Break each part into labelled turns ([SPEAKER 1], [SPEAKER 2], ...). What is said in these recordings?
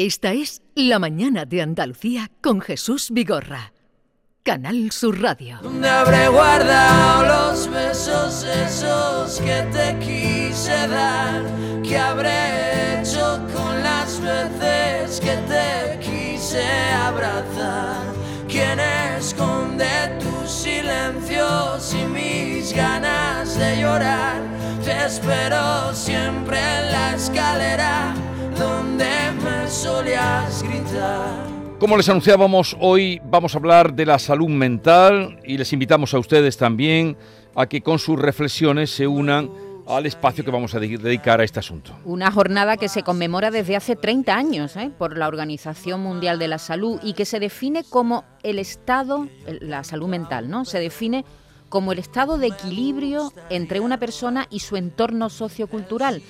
[SPEAKER 1] Esta es La Mañana de Andalucía con Jesús Vigorra. Canal Sur Radio.
[SPEAKER 2] ¿Dónde habré guardado los besos esos que te quise dar? ¿Qué habré hecho con las veces que te quise abrazar? ¿Quién esconde tus silencios y mis ganas de llorar? Te espero siempre en la escalera donde solías gritar.
[SPEAKER 3] Como les anunciábamos, hoy vamos a hablar de la salud mental y les invitamos a ustedes también a que con sus reflexiones se unan al espacio que vamos a dedicar a este asunto.
[SPEAKER 4] Una jornada que se conmemora desde hace 30 años ¿eh? por la Organización Mundial de la Salud y que se define como el estado, la salud mental, ¿no? Se define como el estado de equilibrio entre una persona y su entorno sociocultural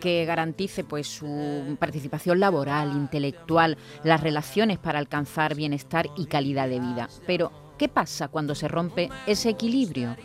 [SPEAKER 4] que garantice pues su participación laboral, intelectual, las relaciones para alcanzar bienestar y calidad de vida. Pero ¿qué pasa cuando se rompe ese equilibrio?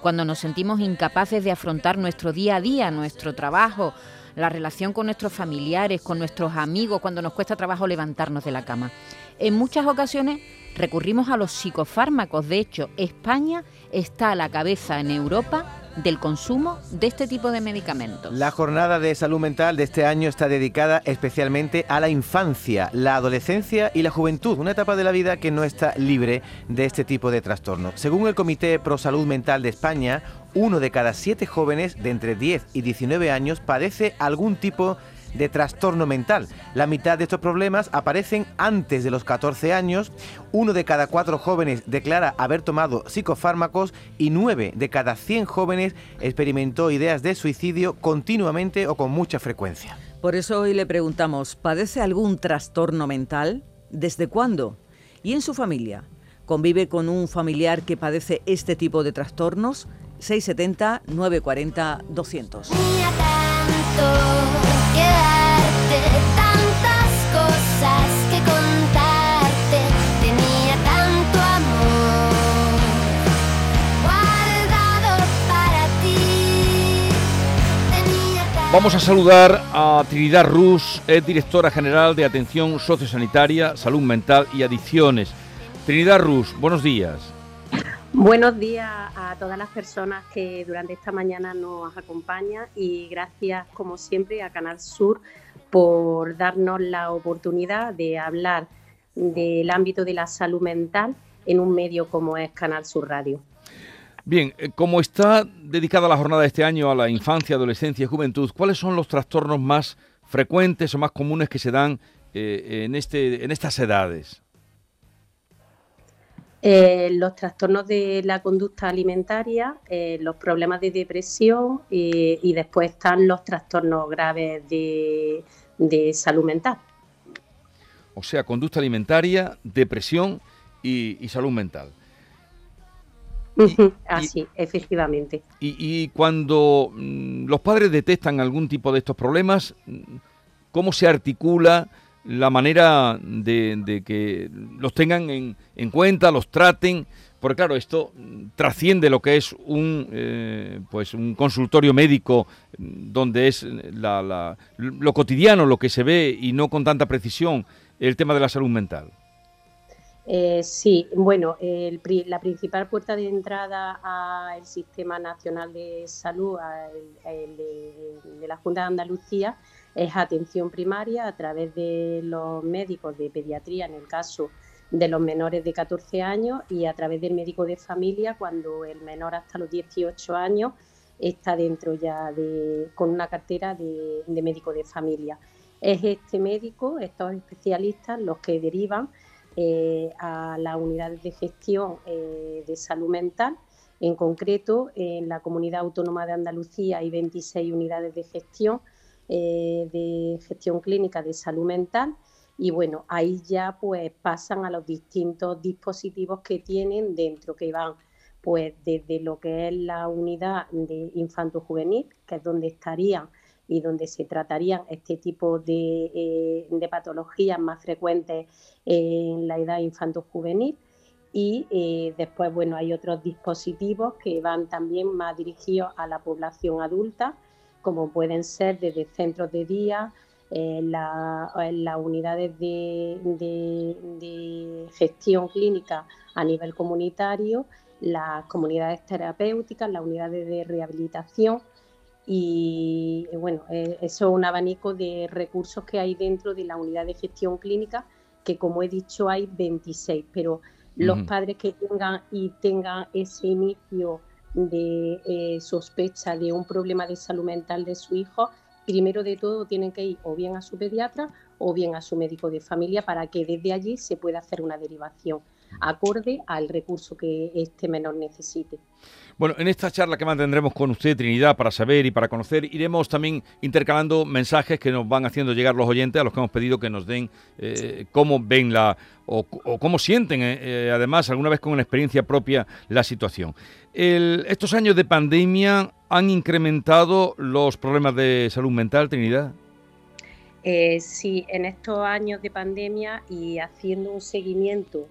[SPEAKER 4] Cuando nos sentimos incapaces de afrontar nuestro día a día, nuestro trabajo, la relación con nuestros familiares, con nuestros amigos, cuando nos cuesta trabajo levantarnos de la cama. En muchas ocasiones recurrimos a los psicofármacos. De hecho, España está a la cabeza en Europa del consumo de este tipo de medicamentos.
[SPEAKER 5] La jornada de salud mental de este año está dedicada especialmente a la infancia, la adolescencia y la juventud, una etapa de la vida que no está libre de este tipo de trastornos. Según el Comité Pro Salud Mental de España, uno de cada siete jóvenes de entre 10 y 19 años padece algún tipo de de trastorno mental. La mitad de estos problemas aparecen antes de los 14 años, uno de cada cuatro jóvenes declara haber tomado psicofármacos y nueve de cada 100 jóvenes experimentó ideas de suicidio continuamente o con mucha frecuencia.
[SPEAKER 6] Por eso hoy le preguntamos, ¿padece algún trastorno mental? ¿Desde cuándo? ¿Y en su familia? ¿Convive con un familiar que padece este tipo de trastornos? 670 940 200
[SPEAKER 3] Vamos a saludar a Trinidad Rus, es directora general de Atención Sociosanitaria, Salud Mental y Adicciones. Trinidad Rus, buenos días.
[SPEAKER 7] Buenos días a todas las personas que durante esta mañana nos acompañan y gracias como siempre a Canal Sur por darnos la oportunidad de hablar del ámbito de la salud mental en un medio como es Canal Sur Radio.
[SPEAKER 3] Bien, eh, como está dedicada la jornada de este año a la infancia, adolescencia y juventud, ¿cuáles son los trastornos más frecuentes o más comunes que se dan eh, en, este, en estas edades?
[SPEAKER 7] Eh, los trastornos de la conducta alimentaria, eh, los problemas de depresión y después están los trastornos graves de, salud mental.
[SPEAKER 3] O sea, conducta alimentaria, depresión y, salud mental.
[SPEAKER 7] Así, efectivamente.
[SPEAKER 3] Y, cuando mm, los padres detectan algún tipo de estos problemas, ¿cómo se articula? La manera de, que los tengan en, cuenta, los traten, porque claro, esto trasciende lo que es un, eh, pues un consultorio médico donde es lo cotidiano, lo que se ve y no con tanta precisión el tema de la salud mental.
[SPEAKER 7] Eh, sí, bueno, la principal puerta de entrada al Sistema Nacional de Salud de la Junta de Andalucía es atención primaria a través de los médicos de pediatría en el caso de los menores de 14 años y a través del médico de familia cuando el menor hasta los 18 años está dentro ya de, con una cartera de, médico de familia. Es este médico, estos especialistas, los que derivan eh, a las unidades de gestión eh, de salud mental. En concreto, en la Comunidad Autónoma de Andalucía hay 26 unidades de gestión eh, de gestión clínica de salud mental y bueno, ahí ya pues pasan a los distintos dispositivos que tienen dentro, que van pues desde lo que es la unidad de infanto-juvenil, que es donde estarían y donde se tratarían este tipo de, eh, patologías más frecuentes en la edad infanto-juvenil. Y eh, después, bueno, hay otros dispositivos que van también más dirigidos a la población adulta, como pueden ser desde centros de día, eh, la- las unidades de, de- de gestión clínica a nivel comunitario, las comunidades terapéuticas, las unidades de rehabilitación y bueno, eh, eso es un abanico de recursos que hay dentro de la unidad de gestión clínica, que como he dicho hay 26, pero los padres que tengan y tengan ese inicio de eh, sospecha de un problema de salud mental de su hijo, primero de todo tienen que ir o bien a su pediatra o bien a su médico de familia para que desde allí se pueda hacer una derivación acorde al recurso que este menor necesite.
[SPEAKER 3] Bueno, en esta charla que mantendremos con usted, Trinidad, para saber y para conocer, iremos también intercalando mensajes que nos van haciendo llegar los oyentes a los que hemos pedido que nos den eh, cómo ven la o, o cómo sienten, eh, eh, además, alguna vez con una experiencia propia, la situación. El- estos años de pandemia han incrementado los problemas de salud mental, Trinidad.
[SPEAKER 7] Eh, sí, en estos años de pandemia y haciendo un seguimiento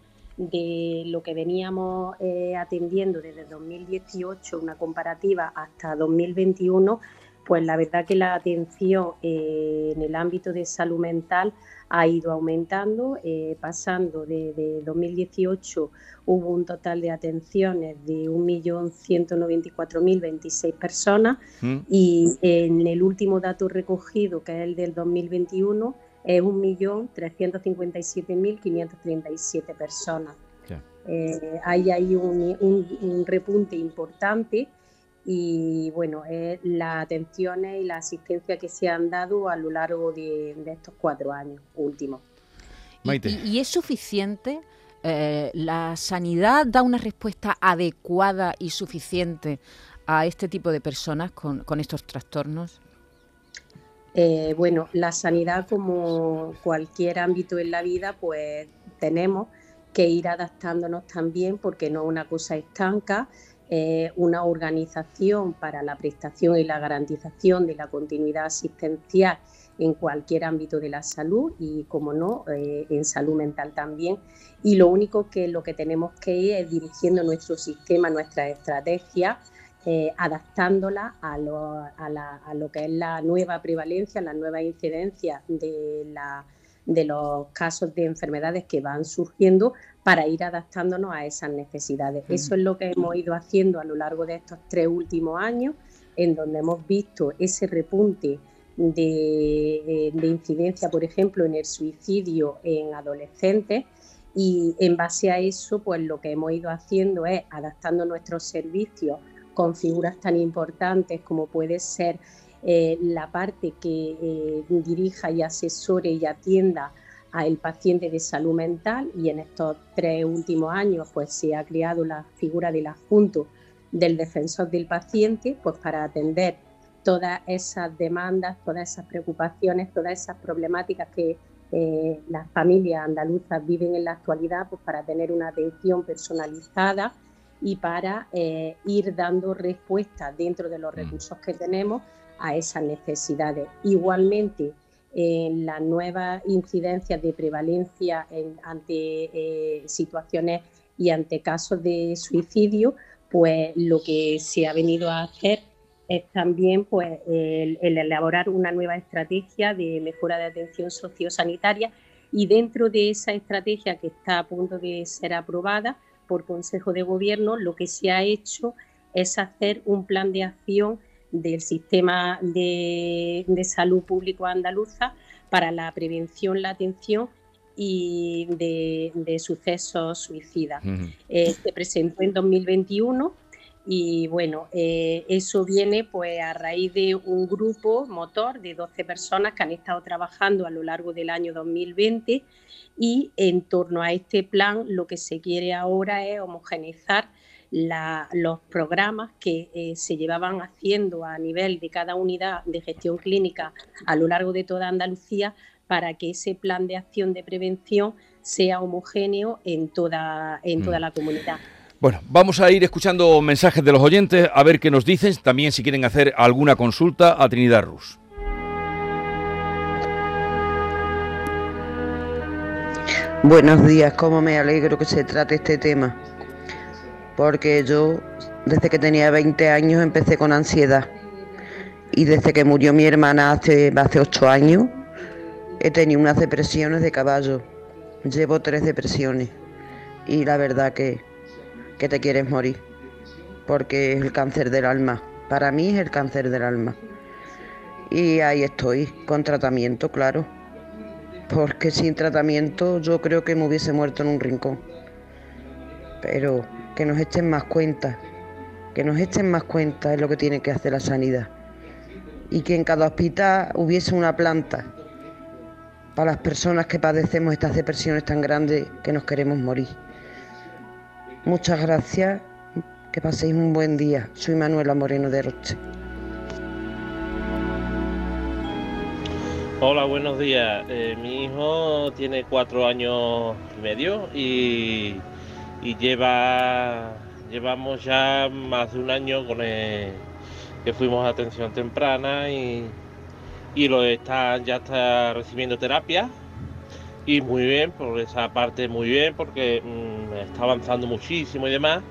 [SPEAKER 7] de lo que veníamos eh, atendiendo desde 2018, una comparativa hasta 2021, pues la verdad que la atención eh, en el ámbito de salud mental ha ido aumentando, eh, pasando de, de 2018 hubo un total de atenciones de 1.194.026 personas
[SPEAKER 3] ¿Mm?
[SPEAKER 7] y en el último dato recogido, que es el del 2021, es 1.357.537 personas. Eh, hay ahí un, un- un repunte importante y bueno, es las atenciones y la asistencia que se han dado a lo largo de, de estos cuatro años últimos.
[SPEAKER 4] Y-
[SPEAKER 3] Maite.
[SPEAKER 4] Y, y es suficiente? Eh, ¿La sanidad da una respuesta adecuada y suficiente a este tipo de personas con, con estos trastornos?
[SPEAKER 7] Eh, bueno, la sanidad, como cualquier ámbito en la vida, pues tenemos que ir adaptándonos también porque no es una cosa estanca, eh, una organización para la prestación y la garantización de la continuidad asistencial en cualquier ámbito de la salud y, como no, eh, en salud mental también. Y lo único que lo que tenemos que ir es dirigiendo nuestro sistema, nuestras estrategias eh, adaptándola a lo, a, la- a lo que es la nueva prevalencia, la nueva incidencia de, la- de los casos de enfermedades que van surgiendo para ir adaptándonos a esas necesidades. Eso es lo que hemos ido haciendo a lo largo de estos tres últimos años, en donde hemos visto ese repunte de, eh, de incidencia, por ejemplo, en el suicidio en adolescentes. Y en base a eso, pues lo que hemos ido haciendo es adaptando nuestros servicios con figuras tan importantes como puede ser eh, la parte que eh, dirija y asesore y atienda al paciente de salud mental y en estos tres últimos años pues se ha creado la figura del adjunto del defensor del paciente pues para atender todas esas demandas, todas esas preocupaciones, todas esas problemáticas que eh, las familias andaluzas viven en la actualidad pues para tener una atención personalizada y para eh, ir dando respuesta dentro de los
[SPEAKER 3] Mm.
[SPEAKER 7] recursos que tenemos a esas necesidades. Igualmente, en las nuevas incidencias de prevalencia en- ante eh, situaciones y ante casos de suicidio, pues lo que se ha venido a hacer es también pues, el, el elaborar una nueva estrategia de mejora de atención sociosanitaria y dentro de esa estrategia que está a punto de ser aprobada por Consejo de Gobierno, lo que se ha hecho es hacer un plan de acción del sistema de, de salud público andaluza para la prevención, la atención y de, de sucesos suicidas. Eh, se presentó en 2021 y bueno, eh, eso viene pues a raíz de un grupo motor de 12 personas que han estado trabajando a lo largo del año 2020 y en torno a este plan lo que se quiere ahora es homogeneizar la- los programas que eh, se llevaban haciendo a nivel de cada unidad de gestión clínica a lo largo de toda Andalucía para que ese plan de acción de prevención sea homogéneo en toda, en toda
[SPEAKER 3] Mm.
[SPEAKER 7] la comunidad.
[SPEAKER 3] Bueno, vamos a ir escuchando mensajes de los oyentes, a ver qué nos dicen, también si quieren hacer alguna consulta a Trinidad Rus.
[SPEAKER 8] Buenos días, cómo me alegro que se trate este tema. Porque yo, desde que tenía 20 años, empecé con ansiedad. Y desde que murió mi hermana hace, hace 8 años, He tenido unas depresiones de caballo. Llevo tres depresiones. Y la verdad que, que te quieres morir. Porque es el cáncer del alma. Para mí es el cáncer del alma. Y ahí estoy, con tratamiento, claro. Porque sin tratamiento yo creo que me hubiese muerto en un rincón. Pero que nos echen más cuenta. Que nos echen más cuenta es lo que tiene que hacer la sanidad. Y que en cada hospital hubiese una planta para las personas que padecemos estas depresiones tan grandes que nos queremos morir. Muchas gracias, que paséis un buen día. Soy Manuela Moreno de Roche.
[SPEAKER 9] Hola, buenos días. Eh, mi hijo tiene cuatro años y medio y, lleva llevamos ya más de un año con el, que fuimos a atención temprana y, y lo está ya está recibiendo terapia y muy bien por esa parte muy bien porque mm, está avanzando muchísimo y demás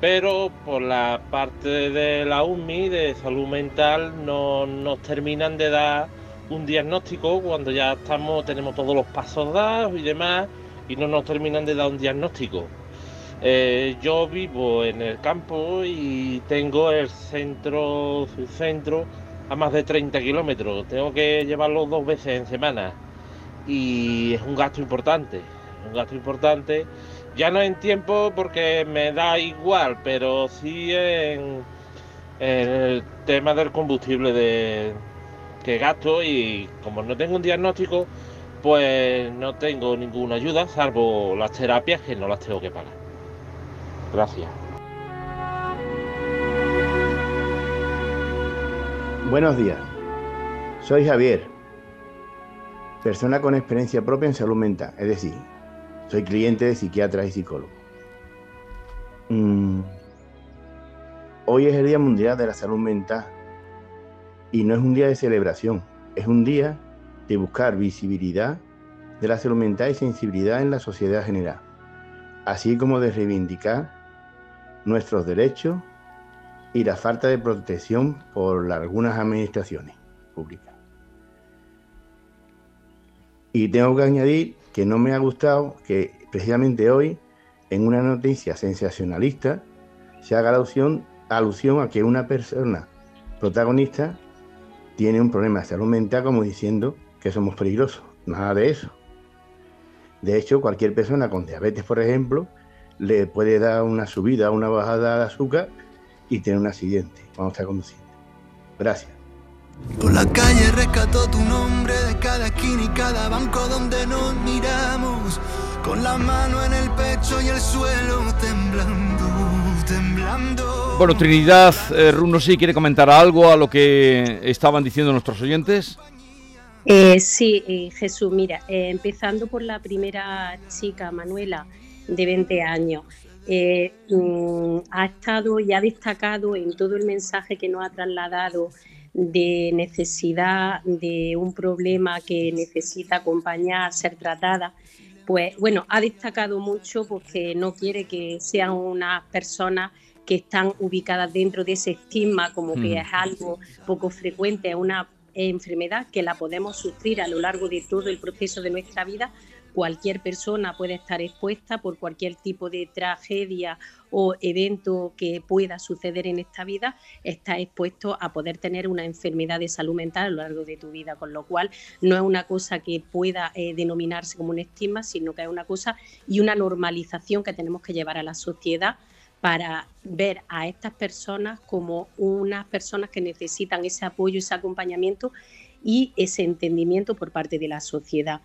[SPEAKER 9] pero por la parte de la UMI de salud mental no nos terminan de dar un diagnóstico cuando ya estamos tenemos todos los pasos dados y demás y no nos terminan de dar un diagnóstico eh, yo vivo en el campo y tengo el centro su centro a más de 30 kilómetros. Tengo que llevarlo dos veces en semana y es un gasto importante, un gasto importante. Ya no en tiempo porque me da igual, pero sí en, el tema del combustible de, que gasto y como no tengo un diagnóstico, pues no tengo ninguna ayuda salvo las terapias que no las tengo que pagar. Gracias.
[SPEAKER 10] Buenos días, soy Javier, persona con experiencia propia en salud mental, es decir, soy cliente de psiquiatras y psicólogos. Mm, Hoy es el Día Mundial de la Salud Mental y no es un día de celebración, es un día de buscar visibilidad de la salud mental y sensibilidad en la sociedad general, así como de reivindicar nuestros derechos y la falta de protección por algunas administraciones públicas. Y tengo que añadir que no me ha gustado que precisamente hoy, en una noticia sensacionalista, se haga alusión, alusión a que una persona protagonista tiene un problema de salud mental como diciendo que somos peligrosos. Nada de eso. De hecho, cualquier persona con diabetes, por ejemplo, le puede dar una subida, una bajada de azúcar y tener un accidente cuando está conduciendo. Gracias.
[SPEAKER 2] Por la calle rescató tu nombre de cada esquina y cada banco donde nos miramos. Con la mano en el pecho y el suelo temblando, temblando.
[SPEAKER 3] Bueno, Trinidad eh, Runo, sí quiere comentar algo a lo que estaban diciendo nuestros oyentes.
[SPEAKER 7] Eh, sí, eh, Jesús, mira, eh, empezando por la primera chica, Manuela, de 20 años. eh, mm, ha estado y ha destacado en todo el mensaje que nos ha trasladado de necesidad de un problema que necesita acompañar, ser tratada, pues bueno, ha destacado mucho porque no quiere que sean unas personas que están ubicadas dentro de ese estigma como que
[SPEAKER 11] Mm.
[SPEAKER 7] es algo poco frecuente, es una enfermedad que la podemos sufrir a lo largo de todo el proceso de nuestra vida. Cualquier persona puede estar expuesta por cualquier tipo de tragedia o evento que pueda suceder en esta vida, está expuesto a poder tener una enfermedad de salud mental a lo largo de tu vida, con lo cual no es una cosa que pueda eh, denominarse como un estigma, sino que es una cosa y una normalización que tenemos que llevar a la sociedad para ver a estas personas como unas personas que necesitan ese apoyo, ese acompañamiento y ese entendimiento por parte de la sociedad.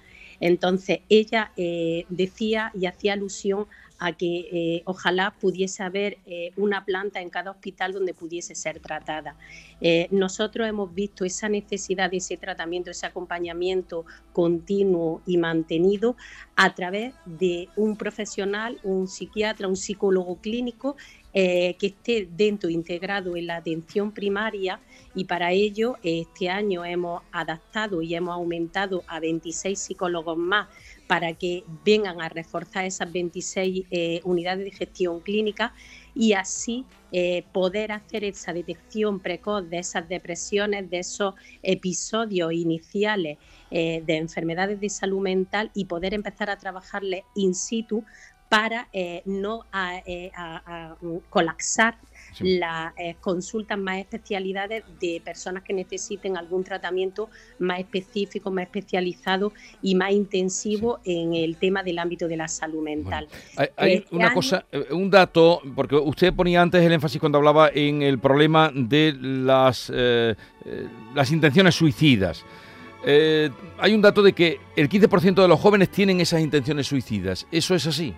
[SPEAKER 7] Entonces, ella eh, decía y hacía alusión a que eh, ojalá pudiese haber eh, una planta en cada hospital donde pudiese ser tratada. Nosotros hemos visto esa necesidad de ese tratamiento, ese acompañamiento continuo y mantenido a través de un profesional, un psiquiatra, un psicólogo clínico eh, que esté dentro, integrado en la atención primaria y para ello este año hemos adaptado y hemos aumentado a 26 psicólogos más para que vengan a reforzar esas 26 eh, unidades de gestión clínica y así eh, poder hacer esa detección precoz de esas depresiones, de esos episodios iniciales de enfermedades de salud mental y poder empezar a trabajarle in situ para eh, no a, eh, a- a, mm, colapsar
[SPEAKER 3] Sí.
[SPEAKER 7] las eh, consultas más especialidades de personas que necesiten algún tratamiento más específico, más especializado y más intensivo en el tema del ámbito de la salud mental.
[SPEAKER 3] Hay, hay
[SPEAKER 7] Este
[SPEAKER 3] una
[SPEAKER 7] año-
[SPEAKER 3] cosa, eh, un dato, porque usted ponía antes el énfasis cuando hablaba en el problema de las, eh, las intenciones suicidas. Hay un dato de que el 15% de los jóvenes tienen esas intenciones suicidas. ¿Eso es así?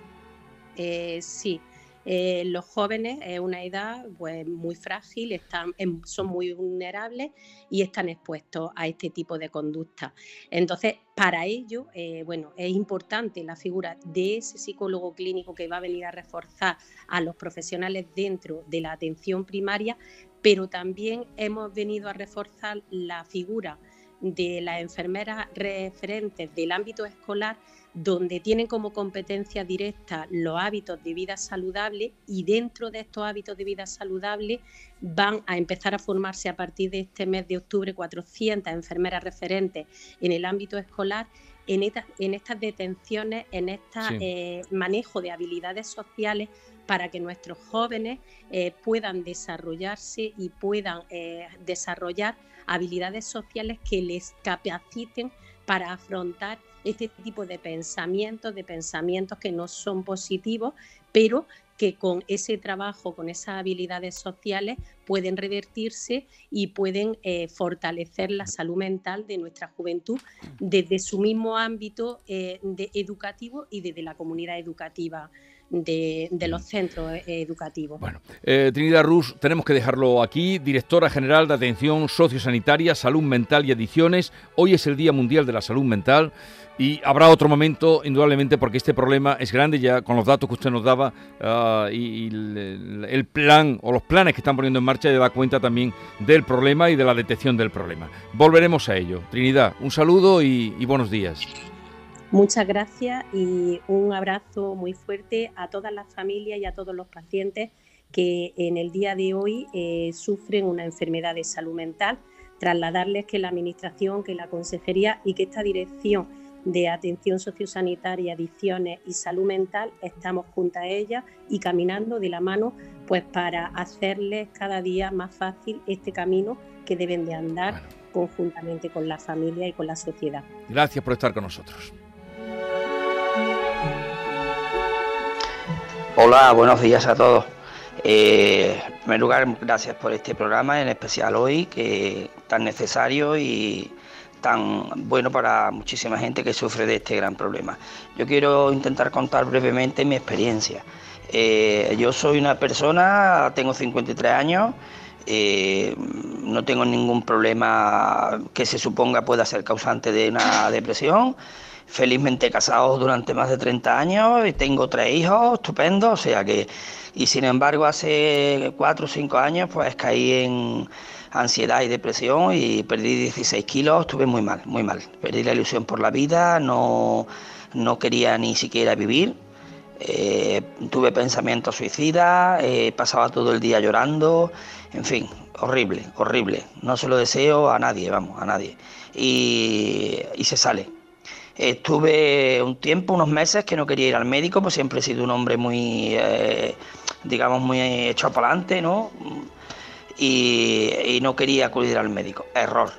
[SPEAKER 7] Eh, sí, eh, los jóvenes es una edad pues, muy frágil, están, son muy vulnerables y están expuestos a este tipo de conducta. Entonces, para ello, eh, bueno, es importante la figura de ese psicólogo clínico que va a venir a reforzar a los profesionales dentro de la atención primaria, pero también hemos venido a reforzar la figura de las enfermeras referentes del ámbito escolar donde tienen como competencia directa los hábitos de vida saludable y dentro de estos hábitos de vida saludable van a empezar a formarse a partir de este mes de octubre 400 enfermeras referentes en el ámbito escolar en, esta- en estas detenciones, en este
[SPEAKER 11] Sí.
[SPEAKER 7] manejo de habilidades sociales para que nuestros jóvenes eh, puedan desarrollarse y puedan eh, desarrollar habilidades sociales que les capaciten para afrontar este tipo de pensamientos, de pensamientos que no son positivos, pero que con ese trabajo, con esas habilidades sociales, pueden revertirse y pueden eh, fortalecer la salud mental de nuestra juventud desde su mismo ámbito eh, de educativo y desde la comunidad educativa de, de los centros eh, educativos.
[SPEAKER 3] Eh, Trinidad Rus, tenemos que dejarlo aquí, directora general de Atención Sociosanitaria, Salud Mental y Adicciones. Hoy es el Día Mundial de la Salud Mental y habrá otro momento, indudablemente, porque este problema es grande, ya con los datos que usted nos daba ah, y, y el, el plan o los planes que están poniendo en marcha ya da cuenta también del problema y de la detección del problema. Volveremos a ello. Trinidad, un saludo y- y buenos días.
[SPEAKER 7] Muchas gracias y un abrazo muy fuerte a todas las familias y a todos los pacientes que en el día de hoy eh, sufren una enfermedad de salud mental. Trasladarles que la Administración, que la Consejería y que esta Dirección de Atención Sociosanitaria, Adicciones y Salud Mental estamos junto a ellas y caminando de la mano pues para hacerles cada día más fácil este camino que deben de andar conjuntamente con la familia y con la sociedad.
[SPEAKER 3] Gracias por estar con nosotros.
[SPEAKER 12] Hola, buenos días a todos. Eh, en primer lugar, gracias por este programa, en especial hoy, que tan necesario y tan bueno para muchísima gente que sufre de este gran problema. Yo quiero intentar contar brevemente mi experiencia. Eh, yo soy una persona, tengo 53 años, eh, no tengo ningún problema que se suponga pueda ser causante de una depresión. Felizmente casado durante más de 30 años y tengo tres hijos estupendos, o sea que, y sin embargo hace 4 o 5 años pues caí en ansiedad y depresión y perdí 16 kilos, estuve muy mal, muy mal. Perdí la ilusión por la vida, no, no quería ni siquiera vivir. Eh, tuve pensamientos suicidas, eh, pasaba todo el día llorando, en fin, horrible, horrible. No se lo deseo a nadie, vamos, a nadie. Y, y se sale. Estuve un tiempo, unos meses, que no quería ir al médico, pues siempre he sido un hombre muy, eh, digamos, muy hecho para adelante, ¿no? Y, y no quería acudir al médico. Error.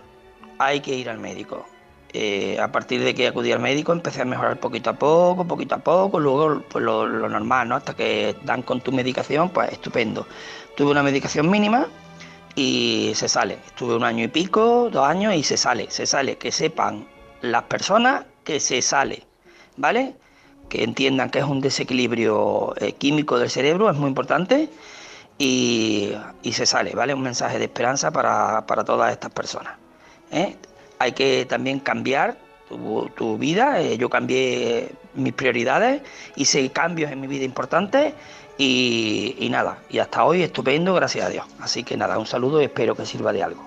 [SPEAKER 12] Hay que ir al médico. Eh, a partir de que acudí al médico empecé a mejorar poquito a poco, poquito a poco, luego pues lo, normal, ¿no? Hasta que dan con tu medicación, pues estupendo. Tuve una medicación mínima y se sale. Estuve un año y pico, dos años y se sale, se sale. Que sepan las personas que se sale, ¿vale? Que entiendan que es un desequilibrio eh, químico del cerebro, es muy importante y, y se sale, ¿vale? Un mensaje de esperanza para, para todas estas personas. ¿eh? Hay que también cambiar tu, vida, eh, yo cambié mis prioridades, hice cambios en mi vida importantes y, nada, y hasta hoy estupendo, gracias a Dios. Así que nada, un saludo y espero que sirva de algo.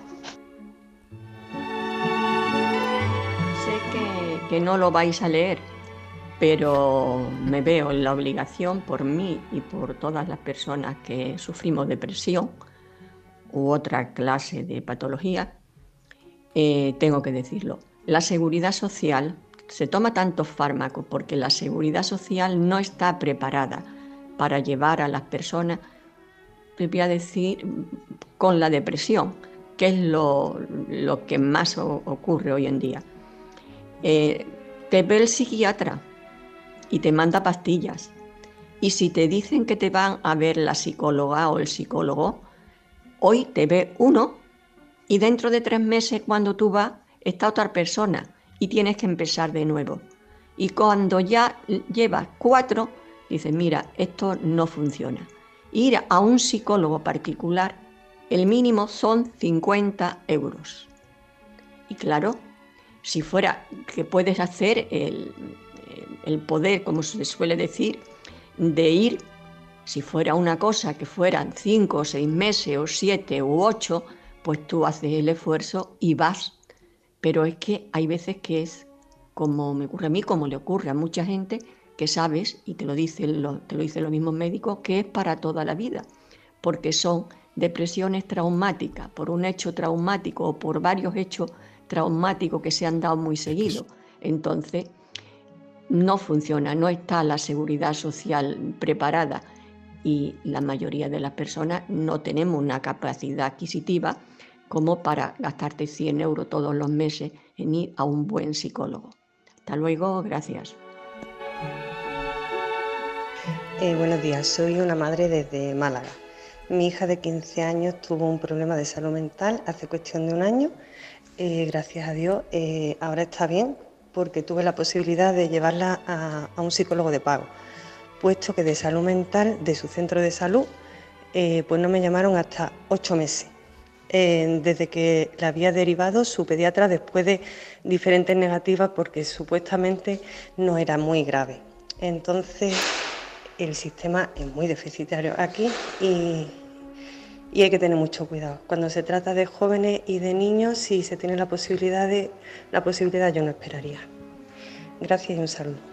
[SPEAKER 13] Sé que no lo vais a leer,
[SPEAKER 11] pero me veo en la obligación por mí y por todas las personas que sufrimos depresión u otra clase de patología, eh, tengo que decirlo. La seguridad social se toma tantos fármacos porque la seguridad social no está preparada para llevar a las personas, voy a decir, con la depresión, que es lo, que más ocurre hoy en día. Eh, te ve el psiquiatra y te manda pastillas. Y si te dicen que te van a ver la psicóloga o el psicólogo, hoy te ve uno y dentro de tres meses cuando tú vas está otra persona y tienes que empezar de nuevo. Y cuando ya llevas cuatro, dices, mira, esto no funciona. Ir a un psicólogo particular, el mínimo son 50 euros. Y claro, si fuera que puedes hacer el, el poder, como se suele decir, de ir, si fuera una cosa que fueran cinco o seis meses o siete u ocho, pues tú haces el esfuerzo y vas. Pero es que hay veces que es como me ocurre a mí, como le ocurre a mucha gente, que sabes, y te lo, dicen te los mismos médicos, que es para toda la vida, porque son depresiones traumáticas, por un hecho traumático o por varios hechos traumáticos que se han dado muy seguido. Entonces, no funciona, no está la seguridad social preparada y la mayoría de las personas no tenemos una capacidad adquisitiva como para gastarte 100 euros todos los meses en ir a un buen psicólogo. Hasta luego, gracias.
[SPEAKER 13] Eh, buenos días, soy una madre desde Málaga. Mi hija de 15 años tuvo un problema de salud mental hace cuestión de un año. Eh, gracias a Dios, eh, ahora está bien, porque tuve la posibilidad de llevarla a, un psicólogo de pago, puesto que de salud mental de su centro de salud, pues no me llamaron hasta ocho meses. Desde que la había derivado su pediatra después de diferentes negativas porque supuestamente no era muy grave. Entonces el sistema es muy deficitario aquí y, y hay que tener mucho cuidado. Cuando se trata de jóvenes y de niños, si se tiene la posibilidad de la posibilidad yo no esperaría. Gracias y un saludo.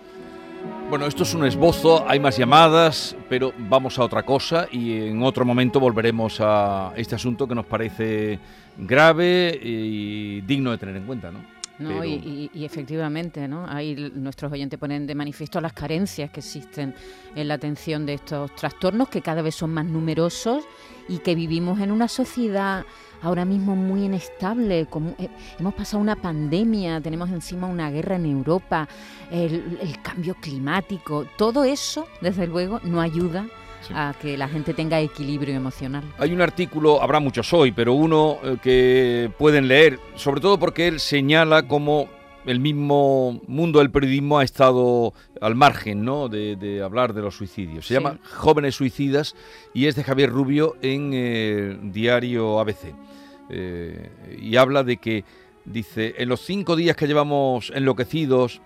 [SPEAKER 3] Bueno, esto es un esbozo, hay más llamadas, pero vamos a otra cosa y en otro momento volveremos a este asunto que nos parece grave y digno de tener en cuenta, ¿no?
[SPEAKER 4] No, y, efectivamente, ¿no? Ahí nuestros oyentes ponen de manifiesto las carencias que existen en la atención de estos trastornos, que cada vez son más numerosos y que vivimos en una sociedad ahora mismo muy inestable. Como, eh, hemos pasado una pandemia, tenemos encima una guerra en Europa, el, el cambio climático. Todo eso, desde luego, no ayuda a que la gente tenga equilibrio emocional.
[SPEAKER 3] Hay un artículo, habrá muchos hoy, pero uno eh, que pueden leer, sobre todo porque él señala cómo el mismo mundo del periodismo ha estado al margen ¿no? de, hablar de los suicidios. Se llama Jóvenes Suicidas y es de Javier Rubio en eh, diario ABC. Eh, y habla de que, dice, en los cinco días que llevamos enloquecidos,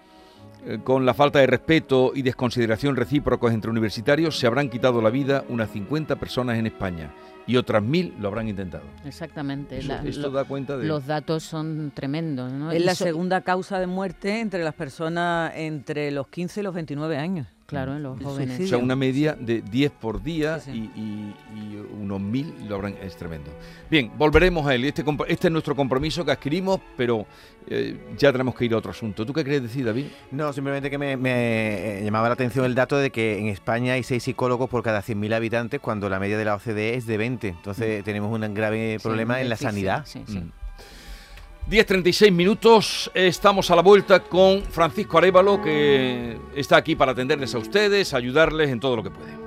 [SPEAKER 3] eh, con la falta de respeto y desconsideración recíprocos entre universitarios, se habrán quitado la vida unas 50 personas en España y otras mil lo habrán intentado.
[SPEAKER 4] Exactamente.
[SPEAKER 3] esto da cuenta de...
[SPEAKER 4] Los datos son tremendos.
[SPEAKER 6] Es la segunda causa de muerte entre las personas entre los 15 y los 29 años.
[SPEAKER 4] Claro, en los jóvenes. O
[SPEAKER 3] sea, una media de 10 por día Y, unos mil lo habrán, es tremendo. Bien, volveremos a él. Este, este es nuestro compromiso que adquirimos, pero eh, ya tenemos que ir a otro asunto. ¿Tú qué quieres decir, David?
[SPEAKER 5] No, simplemente que me, me, llamaba la atención el dato de que en España hay 6 psicólogos por cada 100.000 habitantes, cuando la media de la OCDE es de 20. Entonces mm. tenemos un grave problema en la sanidad. Sí, sí. Mm.
[SPEAKER 3] 10.36 minutos, estamos a la vuelta con Francisco Arevalo, que está aquí para atenderles a ustedes, ayudarles en todo lo que puede.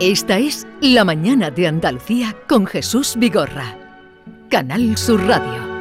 [SPEAKER 1] Esta es La Mañana de Andalucía con Jesús Vigorra, Canal Sur Radio.